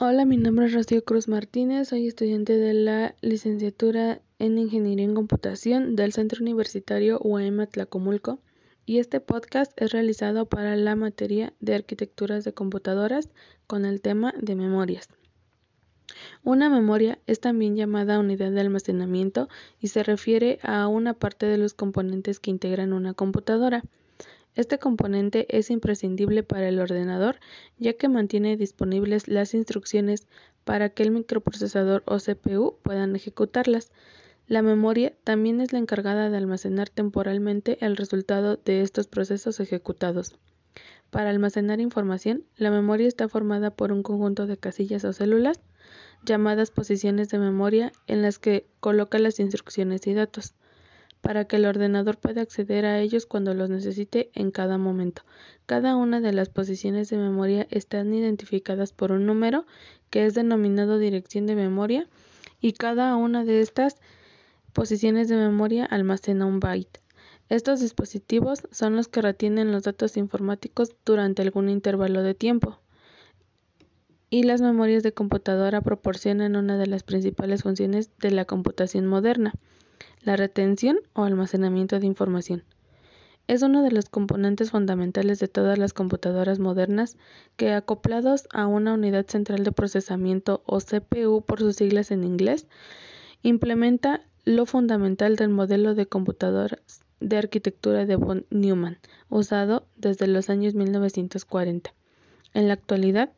Hola, mi nombre es Rocío Cruz Martínez, soy estudiante de la licenciatura en Ingeniería en Computación del Centro Universitario UAM Tlacomulco y este podcast es realizado para la materia de arquitecturas de computadoras con el tema de memorias. Una memoria es también llamada unidad de almacenamiento y se refiere a una parte de los componentes que integran una computadora. Este componente es imprescindible para el ordenador ya que mantiene disponibles las instrucciones para que el microprocesador o CPU puedan ejecutarlas. La memoria también es la encargada de almacenar temporalmente el resultado de estos procesos ejecutados. Para almacenar información, la memoria está formada por un conjunto de casillas o células llamadas posiciones de memoria en las que coloca las instrucciones y datos para que el ordenador pueda acceder a ellos cuando los necesite en cada momento. Cada una de las posiciones de memoria están identificadas por un número que es denominado dirección de memoria y cada una de estas posiciones de memoria almacena un byte. Estos dispositivos son los que retienen los datos informáticos durante algún intervalo de tiempo. Y las memorias de computadora proporcionan una de las principales funciones de la computación moderna la retención o almacenamiento de información. Es uno de los componentes fundamentales de todas las computadoras modernas que, acoplados a una unidad central de procesamiento o CPU por sus siglas en inglés, implementa lo fundamental del modelo de computadoras de arquitectura de von Neumann, usado desde los años 1940. En la actualidad,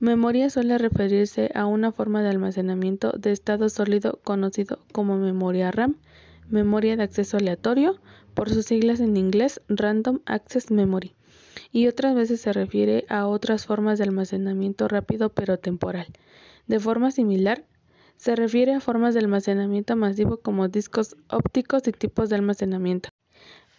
Memoria suele referirse a una forma de almacenamiento de estado sólido conocido como memoria RAM, memoria de acceso aleatorio, por sus siglas en inglés Random Access Memory, y otras veces se refiere a otras formas de almacenamiento rápido pero temporal. De forma similar, se refiere a formas de almacenamiento masivo como discos ópticos y tipos de almacenamiento,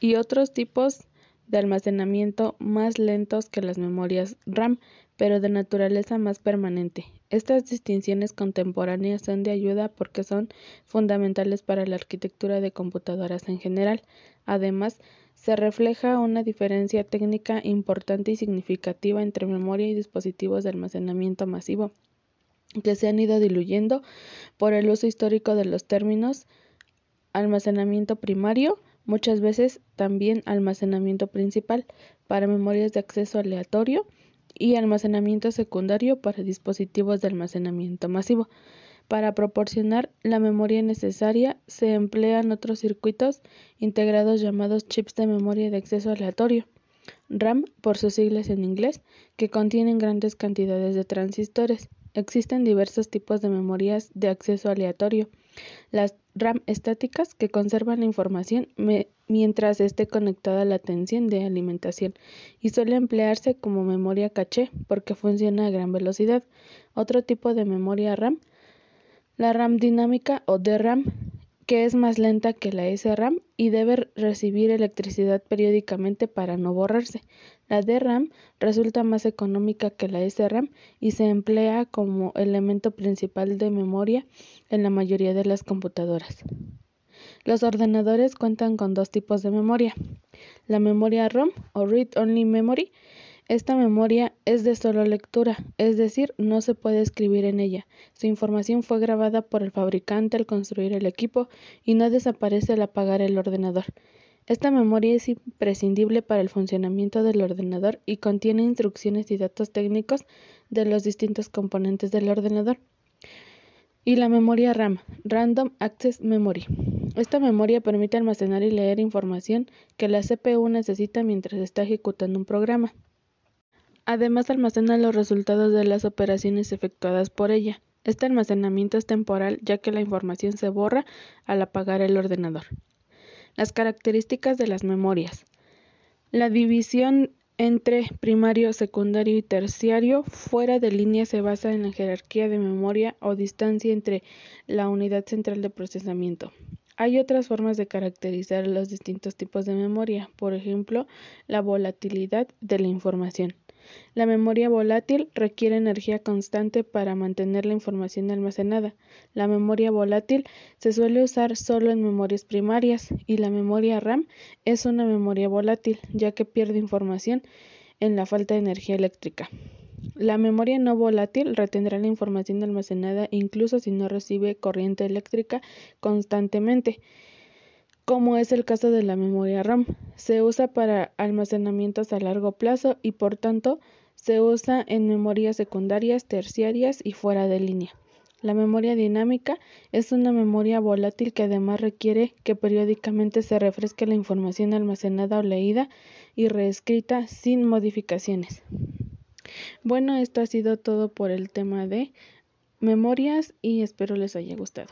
y otros tipos de almacenamiento más lentos que las memorias RAM, pero de naturaleza más permanente. Estas distinciones contemporáneas son de ayuda porque son fundamentales para la arquitectura de computadoras en general. Además, se refleja una diferencia técnica importante y significativa entre memoria y dispositivos de almacenamiento masivo, que se han ido diluyendo por el uso histórico de los términos almacenamiento primario, muchas veces también almacenamiento principal, para memorias de acceso aleatorio, y almacenamiento secundario para dispositivos de almacenamiento masivo. Para proporcionar la memoria necesaria se emplean otros circuitos integrados llamados chips de memoria de acceso aleatorio, RAM por sus siglas en inglés, que contienen grandes cantidades de transistores. Existen diversos tipos de memorias de acceso aleatorio. Las RAM estáticas que conservan la información mientras esté conectada la tensión de alimentación y suele emplearse como memoria caché porque funciona a gran velocidad. Otro tipo de memoria RAM, la RAM dinámica o DRAM, que es más lenta que la SRAM y debe recibir electricidad periódicamente para no borrarse. La DRAM resulta más económica que la SRAM y se emplea como elemento principal de memoria en la mayoría de las computadoras. Los ordenadores cuentan con dos tipos de memoria. La memoria ROM o Read Only Memory. Esta memoria es de solo lectura, es decir, no se puede escribir en ella. Su información fue grabada por el fabricante al construir el equipo y no desaparece al apagar el ordenador. Esta memoria es imprescindible para el funcionamiento del ordenador y contiene instrucciones y datos técnicos de los distintos componentes del ordenador. Y la memoria RAM, Random Access Memory. Esta memoria permite almacenar y leer información que la CPU necesita mientras está ejecutando un programa. Además almacena los resultados de las operaciones efectuadas por ella. Este almacenamiento es temporal ya que la información se borra al apagar el ordenador. Las características de las memorias. La división entre primario, secundario y terciario fuera de línea se basa en la jerarquía de memoria o distancia entre la unidad central de procesamiento. Hay otras formas de caracterizar los distintos tipos de memoria, por ejemplo, la volatilidad de la información. La memoria volátil requiere energía constante para mantener la información almacenada. La memoria volátil se suele usar solo en memorias primarias y la memoria RAM es una memoria volátil ya que pierde información en la falta de energía eléctrica. La memoria no volátil retendrá la información almacenada incluso si no recibe corriente eléctrica constantemente, como es el caso de la memoria RAM. Se usa para almacenamientos a largo plazo y por tanto se usa en memorias secundarias, terciarias y fuera de línea. La memoria dinámica es una memoria volátil que además requiere que periódicamente se refresque la información almacenada o leída y reescrita sin modificaciones. Bueno, esto ha sido todo por el tema de memorias y espero les haya gustado.